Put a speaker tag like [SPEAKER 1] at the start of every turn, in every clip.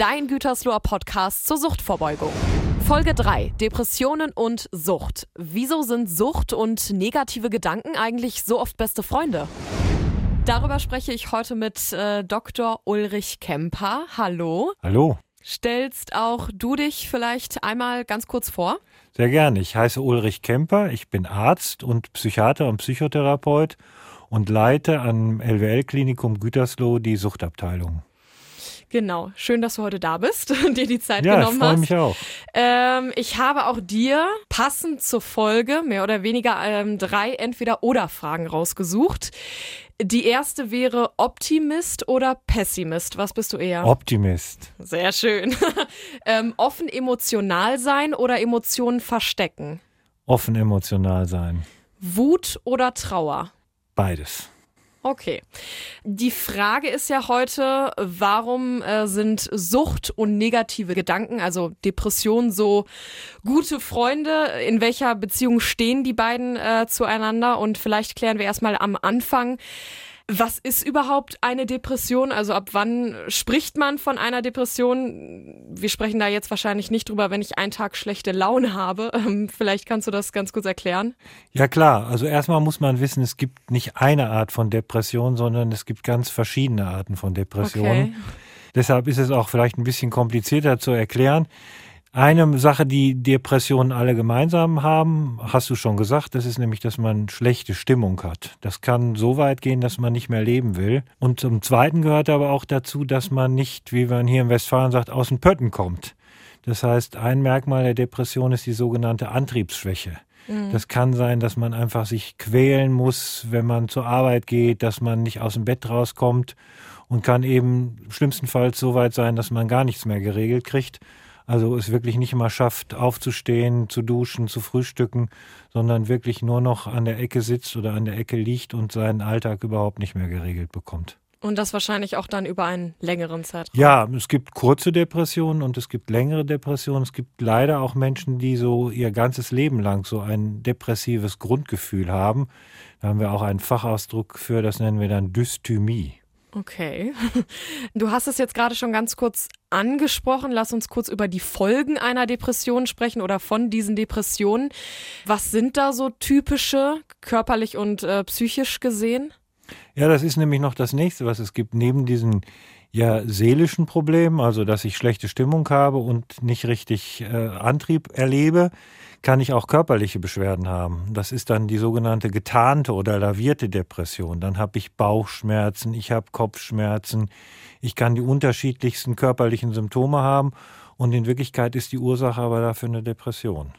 [SPEAKER 1] dein Gütersloher Podcast zur Suchtvorbeugung. Folge 3. Depressionen und Sucht. Wieso sind Sucht und negative Gedanken eigentlich so oft beste Freunde? Darüber spreche ich heute mit äh, Dr. Ulrich Kemper. Hallo.
[SPEAKER 2] Hallo.
[SPEAKER 1] Stellst auch du dich vielleicht einmal ganz kurz vor?
[SPEAKER 2] Sehr gerne. Ich heiße Ulrich Kemper. Ich bin Arzt und Psychiater und Psychotherapeut und leite am LWL-Klinikum Gütersloh die Suchtabteilung.
[SPEAKER 1] Genau, schön, dass du heute da bist und dir die Zeit
[SPEAKER 2] ja,
[SPEAKER 1] genommen
[SPEAKER 2] ich freue
[SPEAKER 1] hast.
[SPEAKER 2] mich auch.
[SPEAKER 1] Ähm, ich habe auch dir passend zur Folge mehr oder weniger ähm, drei Entweder-Oder-Fragen rausgesucht. Die erste wäre Optimist oder Pessimist. Was bist du eher?
[SPEAKER 2] Optimist.
[SPEAKER 1] Sehr schön. ähm, offen emotional sein oder Emotionen verstecken?
[SPEAKER 2] Offen emotional sein.
[SPEAKER 1] Wut oder Trauer?
[SPEAKER 2] Beides.
[SPEAKER 1] Okay. Die Frage ist ja heute, warum äh, sind Sucht und negative Gedanken, also Depression, so gute Freunde? In welcher Beziehung stehen die beiden äh, zueinander? Und vielleicht klären wir erstmal am Anfang, was ist überhaupt eine Depression? Also ab wann spricht man von einer Depression? Wir sprechen da jetzt wahrscheinlich nicht drüber, wenn ich einen Tag schlechte Laune habe. Ähm, vielleicht kannst du das ganz kurz erklären.
[SPEAKER 2] Ja klar, also erstmal muss man wissen, es gibt nicht eine Art von Depression, sondern es gibt ganz verschiedene Arten von Depressionen.
[SPEAKER 1] Okay.
[SPEAKER 2] Deshalb ist es auch vielleicht ein bisschen komplizierter zu erklären. Eine Sache, die Depressionen alle gemeinsam haben, hast du schon gesagt, das ist nämlich, dass man schlechte Stimmung hat. Das kann so weit gehen, dass man nicht mehr leben will. Und zum Zweiten gehört aber auch dazu, dass man nicht, wie man hier in Westfalen sagt, aus den Pötten kommt. Das heißt, ein Merkmal der Depression ist die sogenannte Antriebsschwäche. Das kann sein, dass man einfach sich quälen muss, wenn man zur Arbeit geht, dass man nicht aus dem Bett rauskommt und kann eben schlimmstenfalls so weit sein, dass man gar nichts mehr geregelt kriegt. Also es wirklich nicht mal schafft, aufzustehen, zu duschen, zu frühstücken, sondern wirklich nur noch an der Ecke sitzt oder an der Ecke liegt und seinen Alltag überhaupt nicht mehr geregelt bekommt.
[SPEAKER 1] Und das wahrscheinlich auch dann über einen längeren Zeitraum.
[SPEAKER 2] Ja, es gibt kurze Depressionen und es gibt längere Depressionen. Es gibt leider auch Menschen, die so ihr ganzes Leben lang so ein depressives Grundgefühl haben. Da haben wir auch einen Fachausdruck für, das nennen wir dann Dysthymie.
[SPEAKER 1] Okay. Du hast es jetzt gerade schon ganz kurz angesprochen. Lass uns kurz über die Folgen einer Depression sprechen oder von diesen Depressionen. Was sind da so typische, körperlich und äh, psychisch gesehen?
[SPEAKER 2] Ja, das ist nämlich noch das nächste, was es gibt. Neben diesen ja seelischen Problemen, also dass ich schlechte Stimmung habe und nicht richtig äh, Antrieb erlebe, kann ich auch körperliche Beschwerden haben. Das ist dann die sogenannte getarnte oder lavierte Depression. Dann habe ich Bauchschmerzen, ich habe Kopfschmerzen, ich kann die unterschiedlichsten körperlichen Symptome haben und in Wirklichkeit ist die Ursache aber dafür eine Depression.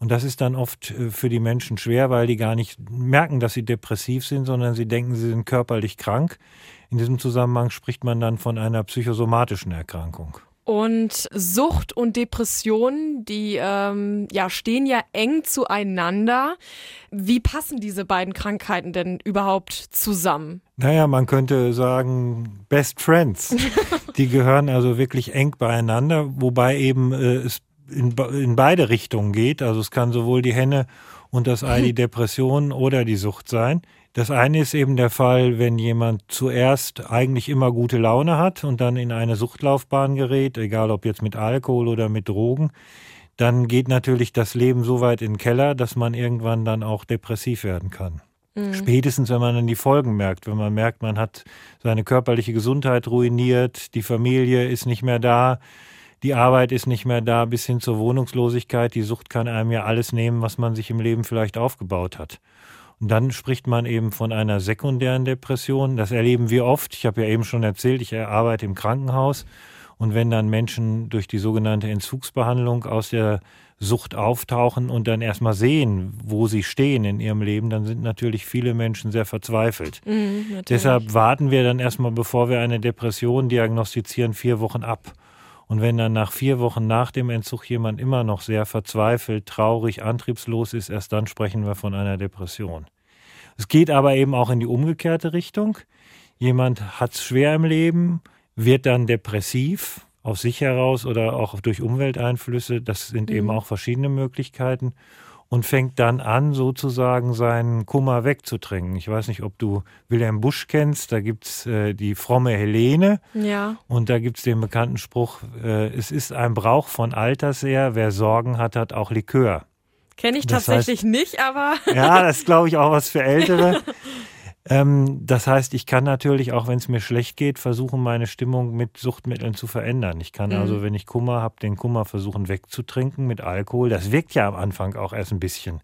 [SPEAKER 2] Und das ist dann oft äh, für die Menschen schwer, weil die gar nicht merken, dass sie depressiv sind, sondern sie denken, sie sind körperlich krank. In diesem Zusammenhang spricht man dann von einer psychosomatischen Erkrankung.
[SPEAKER 1] Und Sucht und Depression, die ähm, ja, stehen ja eng zueinander. Wie passen diese beiden Krankheiten denn überhaupt zusammen?
[SPEAKER 2] Naja, man könnte sagen, Best Friends. Die gehören also wirklich eng beieinander, wobei eben äh, es in, in beide Richtungen geht. Also es kann sowohl die Henne und das Ei die Depression oder die Sucht sein. Das eine ist eben der Fall, wenn jemand zuerst eigentlich immer gute Laune hat und dann in eine Suchtlaufbahn gerät, egal ob jetzt mit Alkohol oder mit Drogen, dann geht natürlich das Leben so weit in den Keller, dass man irgendwann dann auch depressiv werden kann. Spätestens, wenn man dann die Folgen merkt, wenn man merkt, man hat seine körperliche Gesundheit ruiniert, die Familie ist nicht mehr da, die Arbeit ist nicht mehr da, bis hin zur Wohnungslosigkeit. Die Sucht kann einem ja alles nehmen, was man sich im Leben vielleicht aufgebaut hat. Und dann spricht man eben von einer sekundären Depression. Das erleben wir oft. Ich habe ja eben schon erzählt, ich arbeite im Krankenhaus. Und wenn dann Menschen durch die sogenannte Entzugsbehandlung aus der Sucht auftauchen und dann erstmal sehen, wo sie stehen in ihrem Leben, dann sind natürlich viele Menschen sehr verzweifelt.
[SPEAKER 1] Mhm.
[SPEAKER 2] Deshalb warten wir dann erstmal, bevor wir eine Depression diagnostizieren, vier Wochen ab. Und wenn dann nach vier Wochen nach dem Entzug jemand immer noch sehr verzweifelt, traurig, antriebslos ist, erst dann sprechen wir von einer Depression. Es geht aber eben auch in die umgekehrte Richtung. Jemand hat es schwer im Leben, wird dann depressiv, aus sich heraus oder auch durch Umwelteinflüsse. Das sind eben auch verschiedene Möglichkeiten. Und fängt dann an, sozusagen seinen Kummer wegzutrinken. Ich weiß nicht, ob du Wilhelm Busch kennst, da gibt's äh, die fromme Helene
[SPEAKER 1] Ja.
[SPEAKER 2] und da gibt's den bekannten Spruch, äh, es ist ein Brauch von Alters her, wer Sorgen hat, hat auch Likör.
[SPEAKER 1] Kenne ich
[SPEAKER 2] Das
[SPEAKER 1] tatsächlich nicht, aber
[SPEAKER 2] Ja, das ist, glaube ich, auch was für Ältere. ähm, das heißt, ich kann natürlich, auch wenn es mir schlecht geht, versuchen, meine Stimmung mit Suchtmitteln zu verändern. Ich kann
[SPEAKER 1] Mhm.
[SPEAKER 2] also, wenn ich Kummer habe, den Kummer versuchen wegzutrinken mit Alkohol. Das wirkt ja am Anfang auch erst ein bisschen.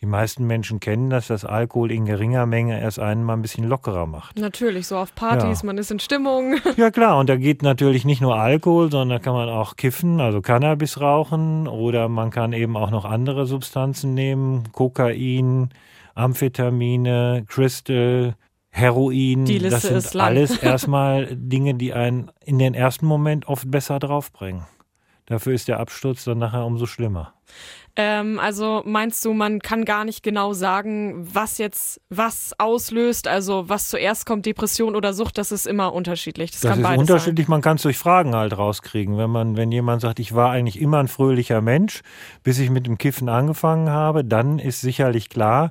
[SPEAKER 2] Die meisten Menschen kennen das, dass Alkohol in geringer Menge erst einen mal ein bisschen lockerer macht.
[SPEAKER 1] natürlich so auf Partys,
[SPEAKER 2] Ja.
[SPEAKER 1] man ist in Stimmung.
[SPEAKER 2] Ja klar, und da geht natürlich nicht nur Alkohol, sondern da kann man auch kiffen, also Cannabis rauchen oder man kann eben auch noch andere Substanzen nehmen, Kokain, Amphetamine, Crystal, Heroin.
[SPEAKER 1] Die Liste
[SPEAKER 2] das sind
[SPEAKER 1] ist lang.
[SPEAKER 2] alles erstmal Dinge, die einen in den ersten Moment oft besser draufbringen. Dafür ist der Absturz dann nachher umso schlimmer.
[SPEAKER 1] Ähm, also meinst du, man kann gar nicht genau sagen, was jetzt was auslöst, also was zuerst kommt, Depression oder Sucht, das ist immer unterschiedlich. Das,
[SPEAKER 2] Das
[SPEAKER 1] kann
[SPEAKER 2] ist unterschiedlich, man kann es durch Fragen halt rauskriegen. Wenn man, wenn jemand sagt, ich war eigentlich immer ein fröhlicher Mensch, bis ich mit dem Kiffen angefangen habe, dann ist sicherlich klar,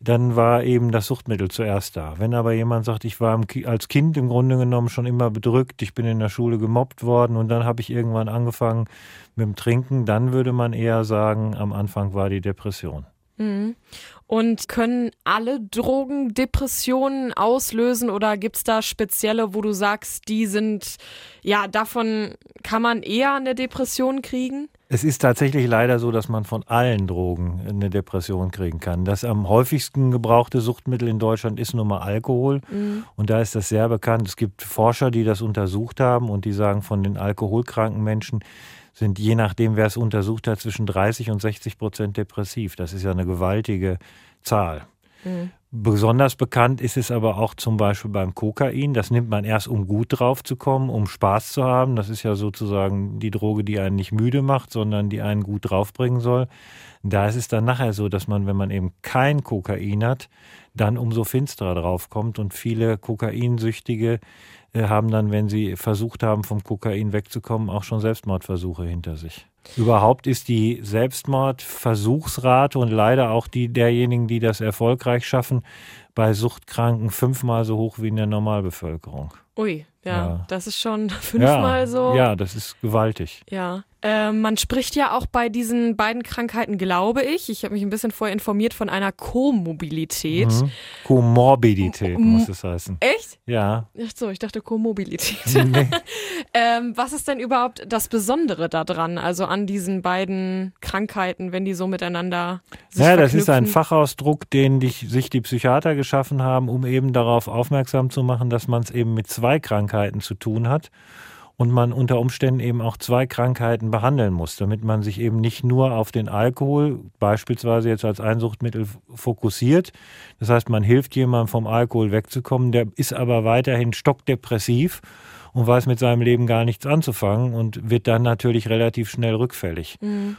[SPEAKER 2] dann war eben das Suchtmittel zuerst da. Wenn aber jemand sagt, ich war als Kind im Grunde genommen schon immer bedrückt, ich bin in der Schule gemobbt worden und dann habe ich irgendwann angefangen mit dem Trinken, dann würde man eher sagen, am Anfang war die Depression.
[SPEAKER 1] Mhm. Und können alle Drogen Depressionen auslösen oder gibt's da spezielle, wo du sagst, die sind, ja, davon kann man eher eine Depression kriegen?
[SPEAKER 2] Es ist tatsächlich leider so, dass man von allen Drogen eine Depression kriegen kann. Das am häufigsten gebrauchte Suchtmittel in Deutschland ist nun mal Alkohol. Und da ist das sehr bekannt. Es gibt Forscher, die das untersucht haben und die sagen, von den alkoholkranken Menschen sind je nachdem, wer es untersucht hat, zwischen 30 und 60 Prozent depressiv. Das ist ja eine gewaltige Zahl. Besonders bekannt ist es aber auch zum Beispiel beim Kokain. Das nimmt man erst, um gut drauf zu kommen, um Spaß zu haben. Das ist ja sozusagen die Droge, die einen nicht müde macht, sondern die einen gut draufbringen soll. Da ist es dann nachher so, dass man, wenn man eben kein Kokain hat, dann umso finsterer draufkommt. Und viele Kokainsüchtige haben dann, wenn sie versucht haben, vom Kokain wegzukommen, auch schon Selbstmordversuche hinter sich. Überhaupt ist die Selbstmordversuchsrate und leider auch die derjenigen, die das erfolgreich schaffen, bei Suchtkranken fünfmal so hoch wie in der Normalbevölkerung.
[SPEAKER 1] Ui, ja,
[SPEAKER 2] Ja.
[SPEAKER 1] das ist schon fünfmal
[SPEAKER 2] ja,
[SPEAKER 1] so.
[SPEAKER 2] Ja, das ist gewaltig.
[SPEAKER 1] Ja, äh, man spricht ja auch bei diesen beiden Krankheiten, glaube ich, ich habe mich ein bisschen vorher informiert, von einer Komobilität.
[SPEAKER 2] Mhm. Komorbidität
[SPEAKER 1] M-
[SPEAKER 2] muss es heißen.
[SPEAKER 1] Echt?
[SPEAKER 2] Ja.
[SPEAKER 1] Ach so, ich dachte Komobilität.
[SPEAKER 2] Nee.
[SPEAKER 1] ähm, was ist denn überhaupt das Besondere daran, also an diesen beiden Krankheiten, wenn die so miteinander sich
[SPEAKER 2] Ja, das ist ein
[SPEAKER 1] verknüpfen?
[SPEAKER 2] Fachausdruck, den dich, sich die Psychiater geschaffen haben, um eben darauf aufmerksam zu machen, dass man es eben mit zwei Krankheiten zu tun hat und man unter Umständen eben auch zwei Krankheiten behandeln muss, damit man sich eben nicht nur auf den Alkohol beispielsweise jetzt als Einsuchtmittel fokussiert. Das heißt, man hilft jemandem vom Alkohol wegzukommen, der ist aber weiterhin stockdepressiv und weiß mit seinem Leben gar nichts anzufangen und wird dann natürlich relativ schnell rückfällig.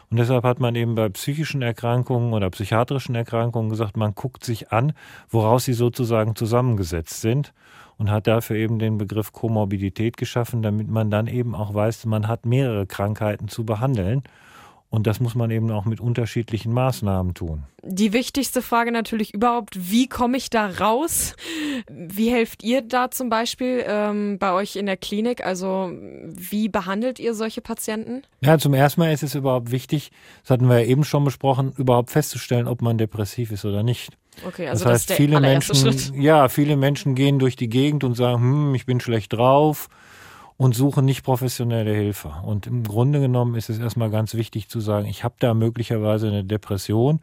[SPEAKER 2] Und deshalb hat man eben bei psychischen Erkrankungen oder psychiatrischen Erkrankungen gesagt, man guckt sich an, woraus sie sozusagen zusammengesetzt sind und hat dafür eben den Begriff Komorbidität geschaffen, damit man dann eben auch weiß, man hat mehrere Krankheiten zu behandeln. Und das muss man eben auch mit unterschiedlichen Maßnahmen tun.
[SPEAKER 1] Die wichtigste Frage natürlich überhaupt, wie komme ich da raus? Wie helft ihr da zum Beispiel ähm, bei euch in der Klinik? Also wie behandelt ihr solche Patienten?
[SPEAKER 2] Ja, zum ersten Mal ist es überhaupt wichtig, das hatten wir ja eben schon besprochen, überhaupt festzustellen, ob man depressiv ist oder nicht.
[SPEAKER 1] Okay, also
[SPEAKER 2] das
[SPEAKER 1] das,
[SPEAKER 2] heißt,
[SPEAKER 1] ist der
[SPEAKER 2] viele Menschen,
[SPEAKER 1] Schritt.
[SPEAKER 2] ja, viele Menschen gehen durch die Gegend und sagen, hm, ich bin schlecht drauf und suchen nicht professionelle Hilfe. Und im Grunde genommen ist es erstmal ganz wichtig zu sagen, ich habe da möglicherweise eine Depression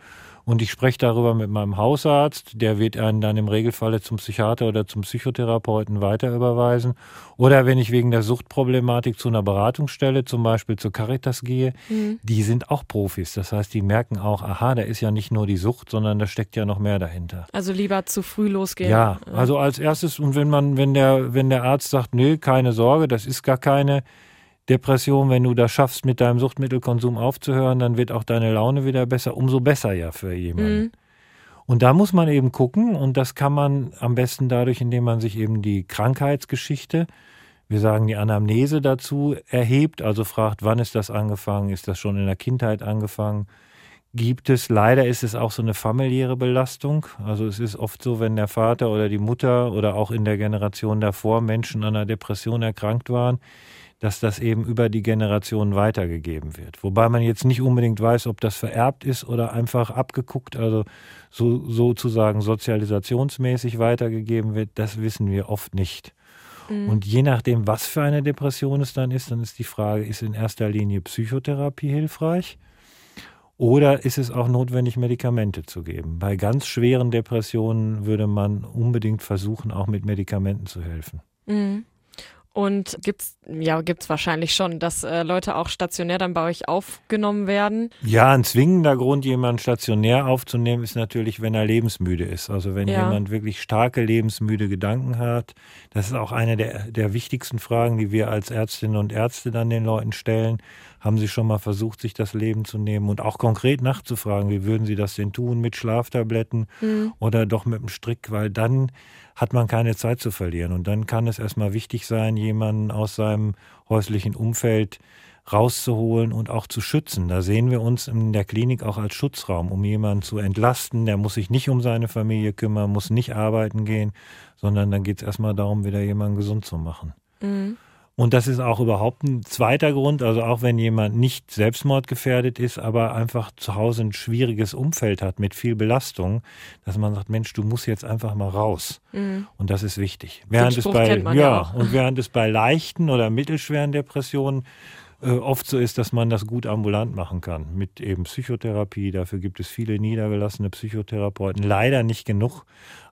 [SPEAKER 2] und ich spreche darüber mit meinem Hausarzt, der wird einen dann im Regelfalle zum Psychiater oder zum Psychotherapeuten weiter überweisen. Oder wenn ich wegen der Suchtproblematik zu einer Beratungsstelle, zum Beispiel zur Caritas gehe, die sind auch Profis. Das heißt, die merken auch, aha, da ist ja nicht nur die Sucht, sondern da steckt ja noch mehr dahinter.
[SPEAKER 1] Also lieber zu früh losgehen.
[SPEAKER 2] Ja, also als erstes, und wenn man, wenn der, wenn der Arzt sagt, nö, keine Sorge, das ist gar keine Depression, wenn du das schaffst, mit deinem Suchtmittelkonsum aufzuhören, dann wird auch deine Laune wieder besser, umso besser ja für jemanden.
[SPEAKER 1] Mhm.
[SPEAKER 2] Und da muss man eben gucken, und das kann man am besten dadurch, indem man sich eben die Krankheitsgeschichte, wir sagen die Anamnese dazu, erhebt, also fragt, wann ist das angefangen, ist das schon in der Kindheit angefangen, gibt es. Leider ist es auch so eine familiäre Belastung. Also es ist oft so, wenn der Vater oder die Mutter oder auch in der Generation davor Menschen an einer Depression erkrankt waren, dass das eben über die Generationen weitergegeben wird. Wobei man jetzt nicht unbedingt weiß, ob das vererbt ist oder einfach abgeguckt, also so, sozusagen sozialisationsmäßig weitergegeben wird, das wissen wir oft nicht. Mhm. Und je nachdem, was für eine Depression es dann ist, dann ist die Frage, ist in erster Linie Psychotherapie hilfreich? Oder ist es auch notwendig, Medikamente zu geben? Bei ganz schweren Depressionen würde man unbedingt versuchen, auch mit Medikamenten zu helfen.
[SPEAKER 1] Mhm. Und gibt's ja gibt's wahrscheinlich schon, dass äh, Leute auch stationär dann bei euch aufgenommen werden?
[SPEAKER 2] Ja, ein zwingender Grund, jemanden stationär aufzunehmen, ist natürlich, wenn er lebensmüde ist. Also wenn ja. jemand wirklich starke lebensmüde Gedanken hat. Das ist auch eine der, der wichtigsten Fragen, die wir als Ärztinnen und Ärzte dann den Leuten stellen. Haben Sie schon mal versucht, sich das Leben zu nehmen und auch konkret nachzufragen, wie würden Sie das denn tun mit Schlaftabletten mhm. oder doch mit dem Strick, weil dann hat man keine Zeit zu verlieren. Und dann kann es erstmal wichtig sein, jemanden aus seinem häuslichen Umfeld rauszuholen und auch zu schützen. Da sehen wir uns in der Klinik auch als Schutzraum, um jemanden zu entlasten. Der muss sich nicht um seine Familie kümmern, muss nicht arbeiten gehen, sondern dann geht es erstmal darum, wieder jemanden gesund zu machen. Mhm. Und das ist auch überhaupt ein zweiter Grund, also auch wenn jemand nicht selbstmordgefährdet ist, aber einfach zu Hause ein schwieriges Umfeld hat mit viel Belastung, dass man sagt, Mensch, du musst jetzt einfach mal raus. Mhm. Und das ist wichtig. Während es bei ja, ja und während es bei leichten oder mittelschweren Depressionen äh, oft so ist, dass man das gut ambulant machen kann mit eben Psychotherapie. Dafür gibt es viele niedergelassene Psychotherapeuten. Leider nicht genug.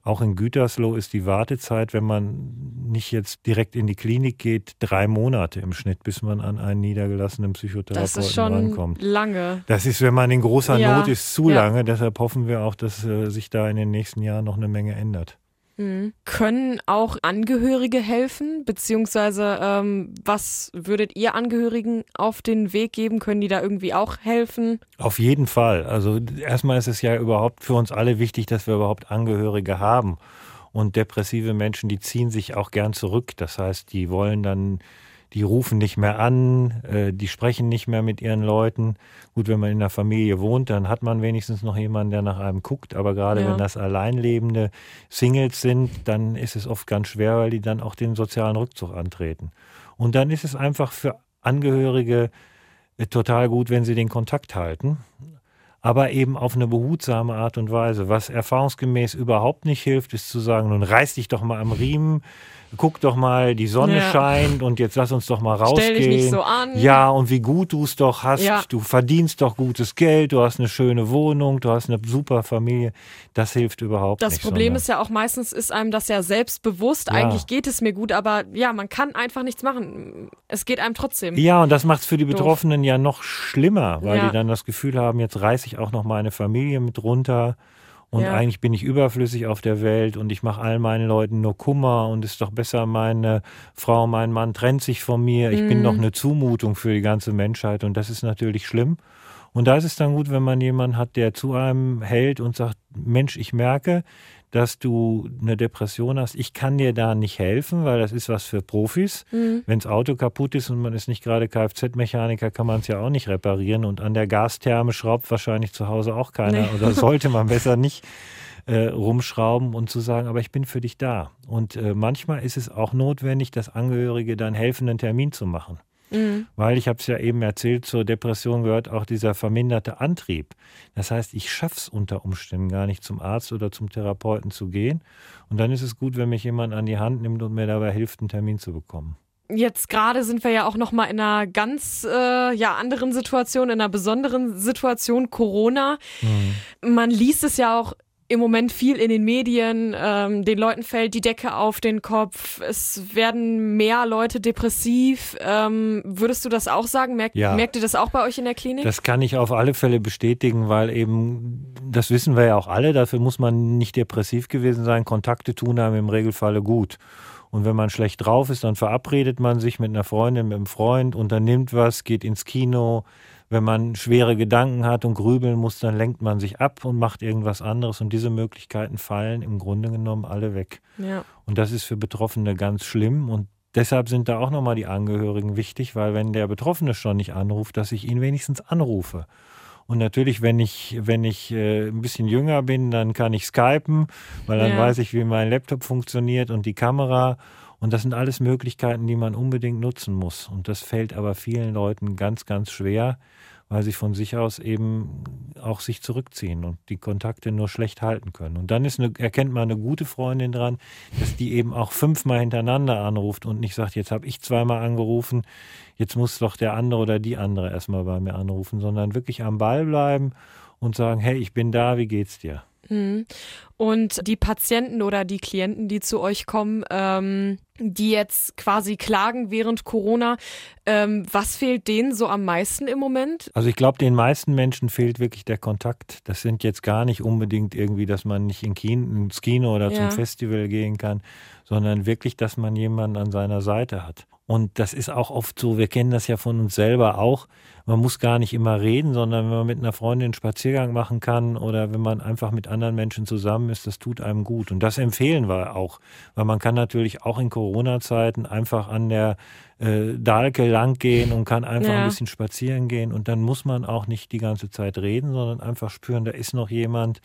[SPEAKER 2] Auch in Gütersloh ist die Wartezeit, wenn man nicht jetzt direkt in die Klinik geht, drei Monate im Schnitt, bis man an einen niedergelassenen Psychotherapeuten rankommt. Das ist schon rankommt.
[SPEAKER 1] lange.
[SPEAKER 2] Das ist, wenn man in großer ja. Not ist, zu ja. lange. Deshalb hoffen wir auch, dass äh, sich da in den nächsten Jahren noch eine Menge ändert.
[SPEAKER 1] Mhm. Können auch Angehörige helfen? Beziehungsweise, ähm, was würdet ihr Angehörigen auf den Weg geben? Können die da irgendwie auch helfen?
[SPEAKER 2] Auf jeden Fall. Also erstmal ist es ja überhaupt für uns alle wichtig, dass wir überhaupt Angehörige haben. Und depressive Menschen, die ziehen sich auch gern zurück. Das heißt, die wollen dann die rufen nicht mehr an, äh, die sprechen nicht mehr mit ihren Leuten. Gut, wenn man in einer Familie wohnt, dann hat man wenigstens noch jemanden, der nach einem guckt. Aber gerade ja. wenn das alleinlebende Singles sind, dann ist es oft ganz schwer, weil die dann auch den sozialen Rückzug antreten. Und dann ist es einfach für Angehörige äh, total gut, wenn sie den Kontakt halten aber eben auf eine behutsame Art und Weise. Was erfahrungsgemäß überhaupt nicht hilft, ist zu sagen, nun reiß dich doch mal am Riemen, guck doch mal, die Sonne ja. scheint und jetzt lass uns doch mal rausgehen. Stell dich nicht
[SPEAKER 1] so an.
[SPEAKER 2] Ja, und wie gut du es doch hast. Ja. Du verdienst doch gutes Geld, du hast eine schöne Wohnung, du hast eine super Familie. Das hilft überhaupt
[SPEAKER 1] das
[SPEAKER 2] nicht.
[SPEAKER 1] Das Problem sondern. ist ja auch meistens ist einem das ja selbstbewusst. Ja. Eigentlich geht es mir gut, aber ja, man kann einfach nichts machen. Es geht einem trotzdem.
[SPEAKER 2] Ja, und das macht es für die Betroffenen ja noch schlimmer, weil die dann das Gefühl haben, jetzt reiße ich auch noch meine Familie mit runter und ja. eigentlich bin ich überflüssig auf der Welt und ich mache all meinen Leuten nur Kummer und es ist doch besser, meine Frau, mein Mann trennt sich von mir. Ich mhm. bin doch eine Zumutung für die ganze Menschheit und das ist natürlich schlimm. Und da ist es dann gut, wenn man jemanden hat, der zu einem hält und sagt, Mensch, ich merke, dass du eine Depression hast. Ich kann dir da nicht helfen, weil das ist was für Profis. Mhm. Wenn das Auto kaputt ist und man ist nicht gerade Kfz-Mechaniker, kann man es ja auch nicht reparieren. Und an der Gastherme schraubt wahrscheinlich zu Hause auch keiner nee. oder sollte man besser nicht äh, rumschrauben und zu sagen, aber ich bin für dich da. Und äh, manchmal ist es auch notwendig, dass Angehörige dann helfen, einen Termin zu machen. Mhm. Weil ich habe es ja eben erzählt, zur Depression gehört auch dieser verminderte Antrieb. Das heißt, ich schaffe es unter Umständen gar nicht zum Arzt oder zum Therapeuten zu gehen. Und dann ist es gut, wenn mich jemand an die Hand nimmt und mir dabei hilft, einen Termin zu bekommen.
[SPEAKER 1] Jetzt gerade sind wir ja auch noch mal in einer ganz äh, ja anderen Situation, in einer besonderen Situation Corona. Mhm. Man liest es ja auch im Moment viel in den Medien. Ähm, den Leuten fällt die Decke auf den Kopf. Es werden mehr Leute depressiv. Ähm, würdest du das auch sagen? Merkt, ja. merkt ihr das auch bei euch in der Klinik?
[SPEAKER 2] Das kann ich auf alle Fälle bestätigen, weil eben, das wissen wir ja auch alle, dafür muss man nicht depressiv gewesen sein. Kontakte tun einem im Regelfalle gut. Und wenn man schlecht drauf ist, dann verabredet man sich mit einer Freundin, mit einem Freund, unternimmt was, geht ins Kino, wenn man schwere Gedanken hat und grübeln muss, dann lenkt man sich ab und macht irgendwas anderes. Und diese Möglichkeiten fallen im Grunde genommen alle weg. Ja. Und das ist für Betroffene ganz schlimm. Und deshalb sind da auch nochmal die Angehörigen wichtig, weil wenn der Betroffene schon nicht anruft, dass ich ihn wenigstens anrufe. Und natürlich, wenn ich, wenn ich äh, ein bisschen jünger bin, dann kann ich skypen, weil dann
[SPEAKER 1] Ja.
[SPEAKER 2] weiß ich, wie mein Laptop funktioniert und die Kamera. Und das sind alles Möglichkeiten, die man unbedingt nutzen muss. Und das fällt aber vielen Leuten ganz, ganz schwer, weil sie von sich aus eben auch sich zurückziehen und die Kontakte nur schlecht halten können. Und dann ist eine, erkennt man eine gute Freundin dran, dass die eben auch fünfmal hintereinander anruft und nicht sagt, jetzt habe ich zweimal angerufen, jetzt muss doch der andere oder die andere erstmal bei mir anrufen, sondern wirklich am Ball bleiben und sagen, hey, ich bin da, wie geht's dir?
[SPEAKER 1] Mhm. Und die Patienten oder die Klienten, die zu euch kommen, ähm, die jetzt quasi klagen während Corona, ähm, was fehlt denen so am meisten im Moment?
[SPEAKER 2] Also ich glaube, den meisten Menschen fehlt wirklich der Kontakt. Das sind jetzt gar nicht unbedingt irgendwie, dass man nicht in Kino, ins Kino oder
[SPEAKER 1] Ja.
[SPEAKER 2] zum Festival gehen kann, sondern wirklich, dass man jemanden an seiner Seite hat. Und das ist auch oft so, wir kennen das ja von uns selber auch. Man muss gar nicht immer reden, sondern wenn man mit einer Freundin einen Spaziergang machen kann oder wenn man einfach mit anderen Menschen zusammen ist, das tut einem gut. Und das empfehlen wir auch, weil man kann natürlich auch in Corona-Zeiten einfach an der äh, Dahlke lang gehen und kann einfach
[SPEAKER 1] Ja.
[SPEAKER 2] ein bisschen spazieren gehen und dann muss man auch nicht die ganze Zeit reden, sondern einfach spüren, da ist noch jemand,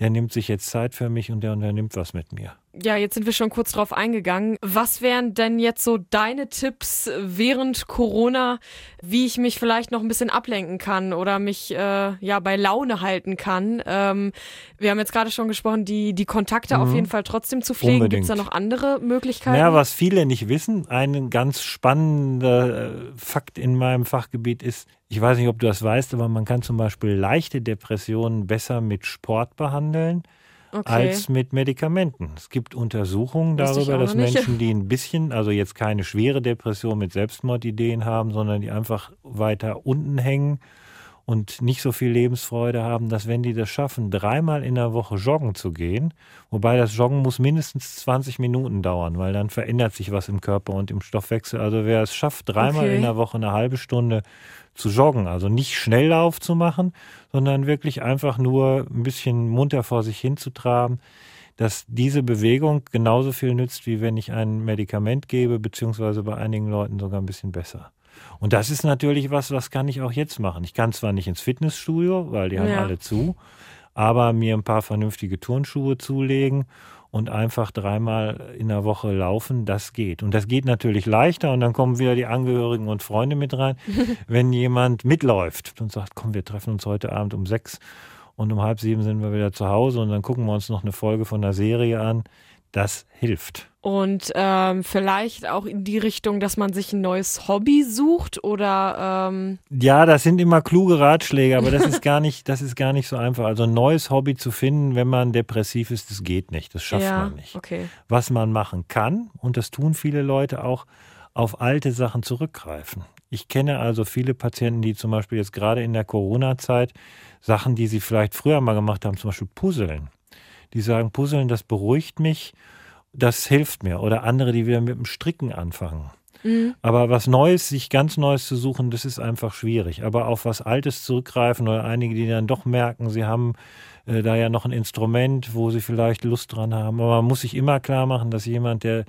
[SPEAKER 2] der nimmt sich jetzt Zeit für mich und der unternimmt was mit mir.
[SPEAKER 1] Ja, jetzt sind wir schon kurz drauf eingegangen. Was wären denn jetzt so deine Tipps während Corona, wie ich mich vielleicht noch ein bisschen ablenken kann oder mich äh, ja bei Laune halten kann? Ähm, wir haben jetzt gerade schon gesprochen, die, die Kontakte auf jeden Fall trotzdem zu pflegen. Gibt es
[SPEAKER 2] Mhm.
[SPEAKER 1] Da noch andere Möglichkeiten?
[SPEAKER 2] Ja, was viele nicht wissen, ein ganz spannender äh, Fakt in meinem Fachgebiet ist, ich weiß nicht, ob du das weißt, aber man kann zum Beispiel leichte Depressionen besser mit Sport behandeln
[SPEAKER 1] okay.
[SPEAKER 2] als mit Medikamenten. Es gibt Untersuchungen darüber, dass
[SPEAKER 1] nicht.
[SPEAKER 2] Menschen, die ein bisschen, also jetzt keine schwere Depression mit Selbstmordideen haben, sondern die einfach weiter unten hängen und nicht so viel Lebensfreude haben, dass wenn die das schaffen, dreimal in der Woche joggen zu gehen, wobei das Joggen muss mindestens 20 Minuten dauern, weil dann verändert sich was im Körper und im Stoffwechsel. Also wer es schafft, dreimal
[SPEAKER 1] Okay.
[SPEAKER 2] in der Woche eine halbe Stunde zu joggen, also nicht Schnelllauf zu machen, sondern wirklich einfach nur ein bisschen munter vor sich hinzutraben, dass diese Bewegung genauso viel nützt, wie wenn ich ein Medikament gebe, beziehungsweise bei einigen Leuten sogar ein bisschen besser. Und das ist natürlich was, was kann ich auch jetzt machen. Ich kann zwar nicht ins Fitnessstudio, weil die haben
[SPEAKER 1] Ja.
[SPEAKER 2] alle zu, aber mir ein paar vernünftige Turnschuhe zulegen und einfach dreimal in der Woche laufen, das geht. Und das geht natürlich leichter und dann kommen wieder die Angehörigen und Freunde mit rein, wenn jemand mitläuft und sagt, komm, wir treffen uns heute Abend um sechs und um halb sieben sind wir wieder zu Hause und dann gucken wir uns noch eine Folge von der Serie an. Das hilft.
[SPEAKER 1] Und ähm, vielleicht auch in die Richtung, dass man sich ein neues Hobby sucht oder ähm,
[SPEAKER 2] Ja, das sind immer kluge Ratschläge, aber das ist gar nicht, das ist gar nicht so einfach. Also ein neues Hobby zu finden, wenn man depressiv ist, das geht nicht. Das schafft
[SPEAKER 1] ja,
[SPEAKER 2] man nicht.
[SPEAKER 1] okay.
[SPEAKER 2] Was man machen kann, und das tun viele Leute auch, auf alte Sachen zurückgreifen. Ich kenne also viele Patienten, die zum Beispiel jetzt gerade in der Corona-Zeit Sachen, die sie vielleicht früher mal gemacht haben, zum Beispiel Puzzeln. Die sagen, Puzzeln, das beruhigt mich, das hilft mir. Oder andere, die wieder mit dem Stricken anfangen.
[SPEAKER 1] Mhm.
[SPEAKER 2] Aber was Neues, sich ganz Neues zu suchen, das ist einfach schwierig. Aber auf was Altes zurückgreifen oder einige, die dann doch merken, sie haben äh, da ja noch ein Instrument, wo sie vielleicht Lust dran haben. Aber man muss sich immer klar machen, dass jemand, der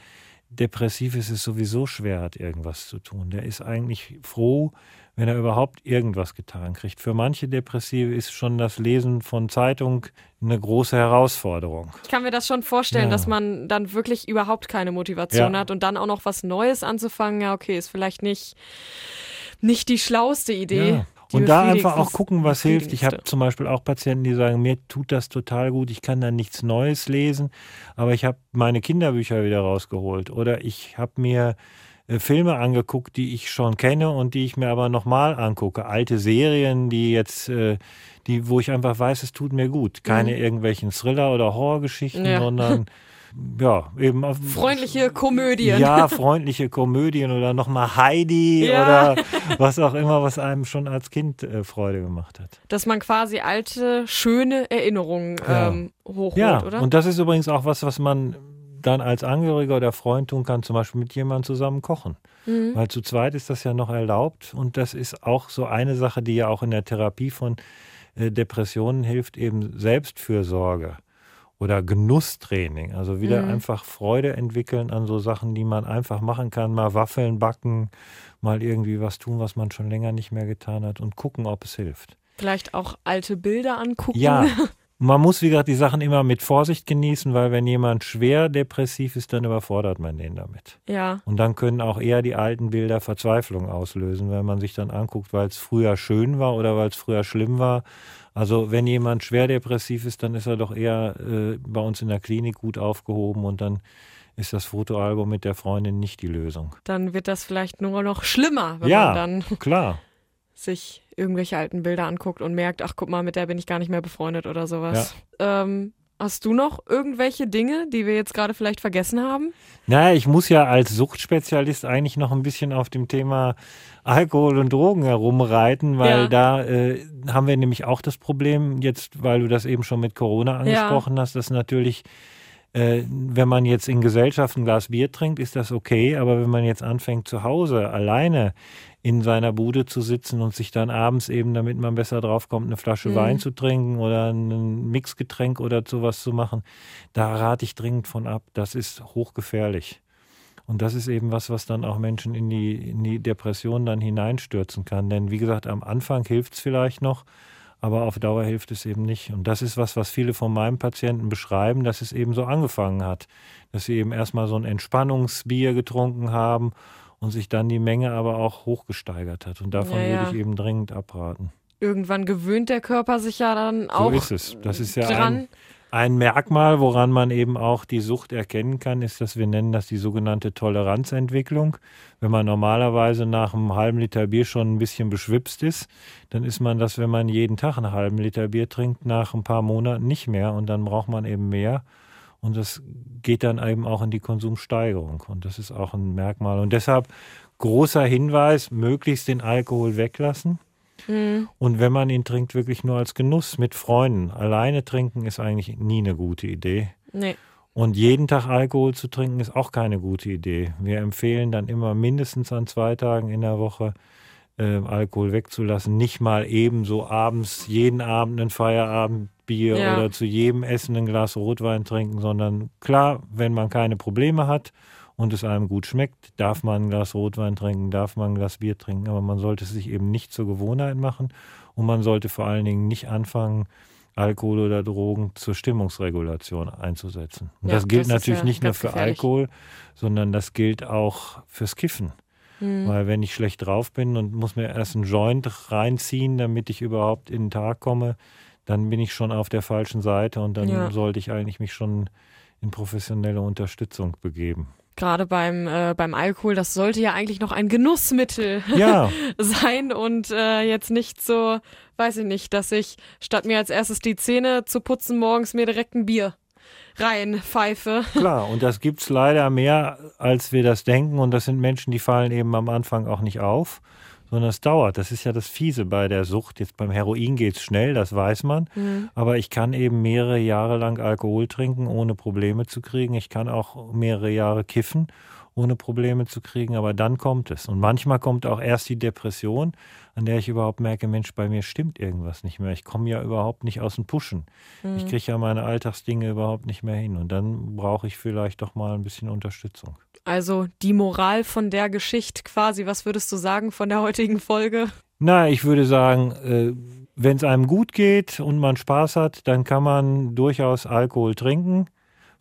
[SPEAKER 2] depressiv ist, es sowieso schwer hat, irgendwas zu tun. Der ist eigentlich froh, wenn er überhaupt irgendwas getan kriegt. Für manche Depressive ist schon das Lesen von Zeitung eine große Herausforderung.
[SPEAKER 1] Ich kann mir das schon vorstellen,
[SPEAKER 2] Ja.
[SPEAKER 1] dass man dann wirklich überhaupt keine Motivation
[SPEAKER 2] Ja.
[SPEAKER 1] hat und dann auch noch was Neues anzufangen. Ja, okay, ist vielleicht nicht, nicht die schlauste Idee.
[SPEAKER 2] Ja. Und da einfach auch gucken, was hilft. Ich habe zum Beispiel auch Patienten, die sagen, mir tut das total gut, ich kann da nichts Neues lesen, aber ich habe meine Kinderbücher wieder rausgeholt oder ich habe mir Filme angeguckt, die ich schon kenne und die ich mir aber nochmal angucke. Alte Serien, die jetzt, äh, die, wo ich einfach weiß, es tut mir gut. Keine irgendwelchen Thriller- oder Horrorgeschichten,
[SPEAKER 1] Ja.
[SPEAKER 2] sondern ja, eben auf-
[SPEAKER 1] Freundliche Komödien.
[SPEAKER 2] ja, freundliche Komödien oder nochmal Heidi
[SPEAKER 1] Ja.
[SPEAKER 2] oder was auch immer, was einem schon als Kind äh, Freude gemacht hat.
[SPEAKER 1] Dass man quasi alte, schöne Erinnerungen
[SPEAKER 2] Ja.
[SPEAKER 1] ähm, hochholt,
[SPEAKER 2] Ja,
[SPEAKER 1] oder?
[SPEAKER 2] und das ist übrigens auch was, was man dann als Angehöriger oder Freund tun kann, zum Beispiel mit jemandem zusammen kochen.
[SPEAKER 1] Mhm.
[SPEAKER 2] Weil zu zweit ist das ja noch erlaubt und das ist auch so eine Sache, die ja auch in der Therapie von äh, Depressionen hilft, eben Selbstfürsorge oder Genusstraining. Also wieder
[SPEAKER 1] Mhm.
[SPEAKER 2] einfach Freude entwickeln an so Sachen, die man einfach machen kann. Mal Waffeln backen, mal irgendwie was tun, was man schon länger nicht mehr getan hat und gucken, ob es hilft.
[SPEAKER 1] Vielleicht auch alte Bilder angucken.
[SPEAKER 2] Ja, man muss, wie gesagt, die Sachen immer mit Vorsicht genießen, weil wenn jemand schwer depressiv ist, dann überfordert man den damit.
[SPEAKER 1] Ja.
[SPEAKER 2] Und dann können auch eher die alten Bilder Verzweiflung auslösen, wenn man sich dann anguckt, weil es früher schön war oder weil es früher schlimm war. Also wenn jemand schwer depressiv ist, dann ist er doch eher äh, bei uns in der Klinik gut aufgehoben und dann ist das Fotoalbum mit der Freundin nicht die Lösung.
[SPEAKER 1] Dann wird das vielleicht nur noch schlimmer, wenn
[SPEAKER 2] ja,
[SPEAKER 1] man dann
[SPEAKER 2] klar.
[SPEAKER 1] Sich irgendwelche alten Bilder anguckt und merkt, ach guck mal, mit der bin ich gar nicht mehr befreundet oder sowas. Ähm, hast du noch irgendwelche Dinge, die wir jetzt gerade vielleicht vergessen haben?
[SPEAKER 2] Naja, ich muss ja als Suchtspezialist eigentlich noch ein bisschen auf dem Thema Alkohol und Drogen herumreiten, weil
[SPEAKER 1] Ja.
[SPEAKER 2] da äh, haben wir nämlich auch das Problem, jetzt, weil du das eben schon mit Corona angesprochen hast, dass natürlich, äh, wenn man jetzt in Gesellschaft ein Glas Bier trinkt, ist das okay, aber wenn man jetzt anfängt zu Hause alleine in seiner Bude zu sitzen und sich dann abends eben, damit man besser draufkommt, eine Flasche
[SPEAKER 1] Mhm.
[SPEAKER 2] Wein zu trinken oder ein Mixgetränk oder sowas zu machen, da rate ich dringend von ab. Das ist hochgefährlich. Und das ist eben was, was dann auch Menschen in die, in die Depression dann hineinstürzen kann. Denn wie gesagt, am Anfang hilft es vielleicht noch, aber auf Dauer hilft es eben nicht. Und das ist was, was viele von meinen Patienten beschreiben, dass es eben so angefangen hat. Dass sie eben erstmal so ein Entspannungsbier getrunken haben und sich dann die Menge aber auch hochgesteigert hat. Und davon
[SPEAKER 1] Ja, ja.
[SPEAKER 2] würde ich eben dringend abraten.
[SPEAKER 1] Irgendwann gewöhnt der Körper sich ja dann auch
[SPEAKER 2] so ist es. Das ist ja
[SPEAKER 1] dran.
[SPEAKER 2] ein, ein Merkmal, woran man eben auch die Sucht erkennen kann, ist, dass wir nennen das die sogenannte Toleranzentwicklung. Wenn man normalerweise nach einem halben Liter Bier schon ein bisschen beschwipst ist, dann ist man das, wenn man jeden Tag einen halben Liter Bier trinkt, nach ein paar Monaten nicht mehr und dann braucht man eben mehr. Und das geht dann eben auch in die Konsumsteigerung. Und das ist auch ein Merkmal. Und deshalb großer Hinweis, möglichst den Alkohol weglassen.
[SPEAKER 1] Mhm.
[SPEAKER 2] Und wenn man ihn trinkt, wirklich nur als Genuss mit Freunden. Alleine trinken ist eigentlich nie eine gute Idee.
[SPEAKER 1] Nee.
[SPEAKER 2] Und jeden Tag Alkohol zu trinken ist auch keine gute Idee. Wir empfehlen dann immer mindestens an zwei Tagen in der Woche äh, Alkohol wegzulassen. Nicht mal eben so abends, jeden Abend ein Feierabendbier
[SPEAKER 1] Ja.
[SPEAKER 2] oder zu jedem Essen ein Glas Rotwein trinken, sondern klar, wenn man keine Probleme hat und es einem gut schmeckt, darf man ein Glas Rotwein trinken, darf man ein Glas Bier trinken, aber man sollte es sich eben nicht zur Gewohnheit machen und man sollte vor allen Dingen nicht anfangen, Alkohol oder Drogen zur Stimmungsregulation einzusetzen. Und
[SPEAKER 1] Ja,
[SPEAKER 2] das gilt
[SPEAKER 1] das
[SPEAKER 2] natürlich
[SPEAKER 1] ja
[SPEAKER 2] nicht nur für
[SPEAKER 1] gefährlich.
[SPEAKER 2] Alkohol, sondern das gilt auch fürs Kiffen.
[SPEAKER 1] Mhm.
[SPEAKER 2] Weil wenn ich schlecht drauf bin und muss mir erst einen Joint reinziehen, damit ich überhaupt in den Tag komme, dann bin ich schon auf der falschen Seite und dann
[SPEAKER 1] Ja.
[SPEAKER 2] sollte ich eigentlich mich schon in professionelle Unterstützung begeben.
[SPEAKER 1] Gerade beim, äh, beim Alkohol, das sollte ja eigentlich noch ein Genussmittel
[SPEAKER 2] Ja,
[SPEAKER 1] sein und äh, jetzt nicht so, weiß ich nicht, dass ich statt mir als erstes die Zähne zu putzen morgens mir direkt ein Bier reinpfeife.
[SPEAKER 2] klar. Und das gibt's leider mehr, als wir das denken. Und das sind Menschen, die fallen eben am Anfang auch nicht auf, sondern es dauert. Das ist ja das Fiese bei der Sucht. Jetzt beim Heroin geht's schnell, das weiß man.
[SPEAKER 1] Mhm.
[SPEAKER 2] Aber ich kann eben mehrere Jahre lang Alkohol trinken, ohne Probleme zu kriegen. Ich kann auch mehrere Jahre kiffen, ohne Probleme zu kriegen. Aber dann kommt es. Und manchmal kommt auch erst die Depression, an der ich überhaupt merke, Mensch, bei mir stimmt irgendwas nicht mehr. Ich komme ja überhaupt nicht aus dem Pushen.
[SPEAKER 1] Mhm.
[SPEAKER 2] Ich kriege ja meine Alltagsdinge überhaupt nicht mehr hin. Und dann brauche ich vielleicht doch mal ein bisschen Unterstützung.
[SPEAKER 1] Also die Moral von der Geschichte quasi, was würdest du sagen von der heutigen Folge?
[SPEAKER 2] Na, ich würde sagen, äh, wenn es einem gut geht und man Spaß hat, dann kann man durchaus Alkohol trinken.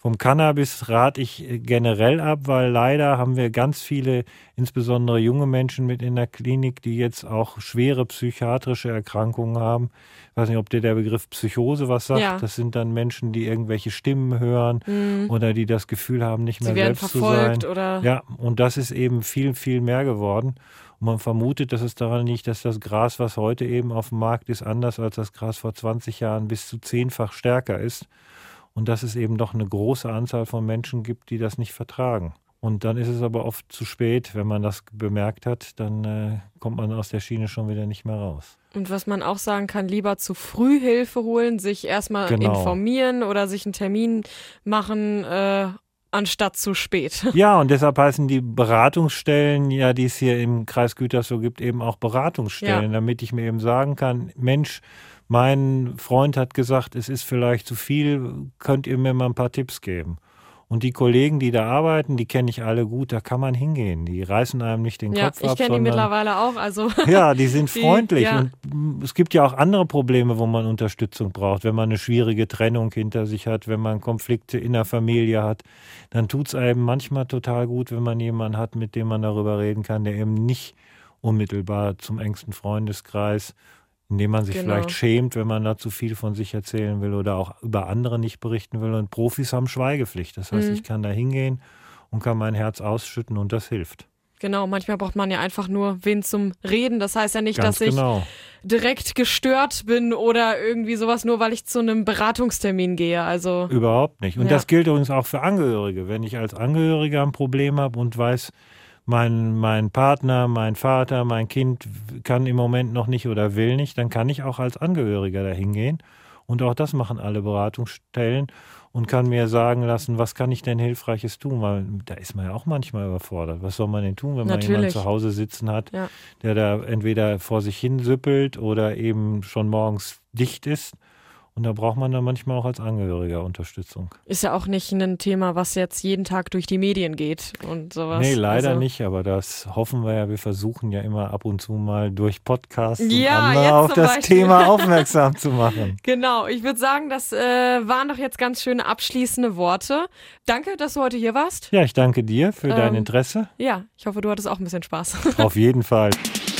[SPEAKER 2] Vom Cannabis rate ich äh, generell ab, weil leider haben wir ganz viele, insbesondere junge Menschen mit in der Klinik, die jetzt auch schwere psychiatrische Erkrankungen haben. Ich weiß nicht, ob dir der Begriff Psychose was sagt.
[SPEAKER 1] Ja.
[SPEAKER 2] Das sind dann Menschen, die irgendwelche Stimmen hören
[SPEAKER 1] Mhm.
[SPEAKER 2] oder die das Gefühl haben, nicht mehr selbst zu sein.
[SPEAKER 1] oder
[SPEAKER 2] Ja, und das ist eben viel, viel mehr geworden. Und man vermutet, dass es daran liegt, dass das Gras, was heute eben auf dem Markt ist, anders als das Gras vor 20 Jahren bis zu zehnfach stärker ist. Und dass es eben doch eine große Anzahl von Menschen gibt, die das nicht vertragen. Und dann ist es aber oft zu spät, wenn man das bemerkt hat, dann äh, kommt man aus der Schiene schon wieder nicht mehr raus.
[SPEAKER 1] Und was man auch sagen kann, lieber zu früh Hilfe holen, sich erstmal
[SPEAKER 2] Genau.
[SPEAKER 1] informieren oder sich einen Termin machen, äh, anstatt zu spät.
[SPEAKER 2] Ja, und deshalb heißen die Beratungsstellen, ja, die es hier im Kreis Gütersloh gibt, eben auch Beratungsstellen, damit ich mir eben sagen kann, Mensch, mein Freund hat gesagt, es ist vielleicht zu viel, könnt ihr mir mal ein paar Tipps geben? Und die Kollegen, die da arbeiten, die kenne ich alle gut, da kann man hingehen. Die reißen einem nicht den
[SPEAKER 1] ja,
[SPEAKER 2] Kopf ab.
[SPEAKER 1] Ich kenne die mittlerweile auch. Also
[SPEAKER 2] ja, die sind
[SPEAKER 1] die,
[SPEAKER 2] freundlich.
[SPEAKER 1] ja.
[SPEAKER 2] Und es gibt ja auch andere Probleme, wo man Unterstützung braucht. Wenn man eine schwierige Trennung hinter sich hat, wenn man Konflikte in der Familie hat, dann tut es einem manchmal total gut, wenn man jemanden hat, mit dem man darüber reden kann, der eben nicht unmittelbar zum engsten Freundeskreis indem man sich
[SPEAKER 1] Genau.
[SPEAKER 2] vielleicht schämt, wenn man da zu viel von sich erzählen will oder auch über andere nicht berichten will. Und Profis haben Schweigepflicht. Das heißt,
[SPEAKER 1] Mhm.
[SPEAKER 2] ich kann da hingehen und kann mein Herz ausschütten und das hilft.
[SPEAKER 1] Genau, manchmal braucht man ja einfach nur wen zum Reden. Das heißt ja nicht,
[SPEAKER 2] Ganz
[SPEAKER 1] dass ich
[SPEAKER 2] genau.
[SPEAKER 1] direkt gestört bin oder irgendwie sowas, nur weil ich zu einem Beratungstermin gehe. Also
[SPEAKER 2] Überhaupt nicht. Und
[SPEAKER 1] Ja.
[SPEAKER 2] das gilt übrigens auch für Angehörige. Wenn ich als Angehöriger ein Problem habe und weiß, mein, mein Partner, mein Vater, mein Kind kann im Moment noch nicht oder will nicht, dann kann ich auch als Angehöriger dahin gehen. Und auch das machen alle Beratungsstellen und kann mir sagen lassen, was kann ich denn Hilfreiches tun? Weil da ist man ja auch manchmal überfordert. Was soll man denn tun, wenn man jemanden
[SPEAKER 1] Natürlich.
[SPEAKER 2] zu Hause sitzen hat,
[SPEAKER 1] Ja.
[SPEAKER 2] der da entweder vor sich hin süppelt oder eben schon morgens dicht ist? Und da braucht man dann manchmal auch als Angehöriger Unterstützung.
[SPEAKER 1] ist ja auch nicht ein Thema, was jetzt jeden Tag durch die Medien geht und sowas.
[SPEAKER 2] Nee, leider
[SPEAKER 1] also,
[SPEAKER 2] nicht, aber das hoffen wir ja. Wir versuchen ja immer ab und zu mal durch Podcasts
[SPEAKER 1] Ja,
[SPEAKER 2] und andere auf das
[SPEAKER 1] Beispiel.
[SPEAKER 2] Thema aufmerksam zu machen.
[SPEAKER 1] Genau, ich würde sagen, das äh, waren doch jetzt ganz schöne abschließende Worte. Danke, dass du heute hier warst.
[SPEAKER 2] Ja, ich danke dir für dein
[SPEAKER 1] Ähm,
[SPEAKER 2] Interesse.
[SPEAKER 1] Ja, ich hoffe, du hattest auch ein bisschen Spaß.
[SPEAKER 2] Auf jeden Fall.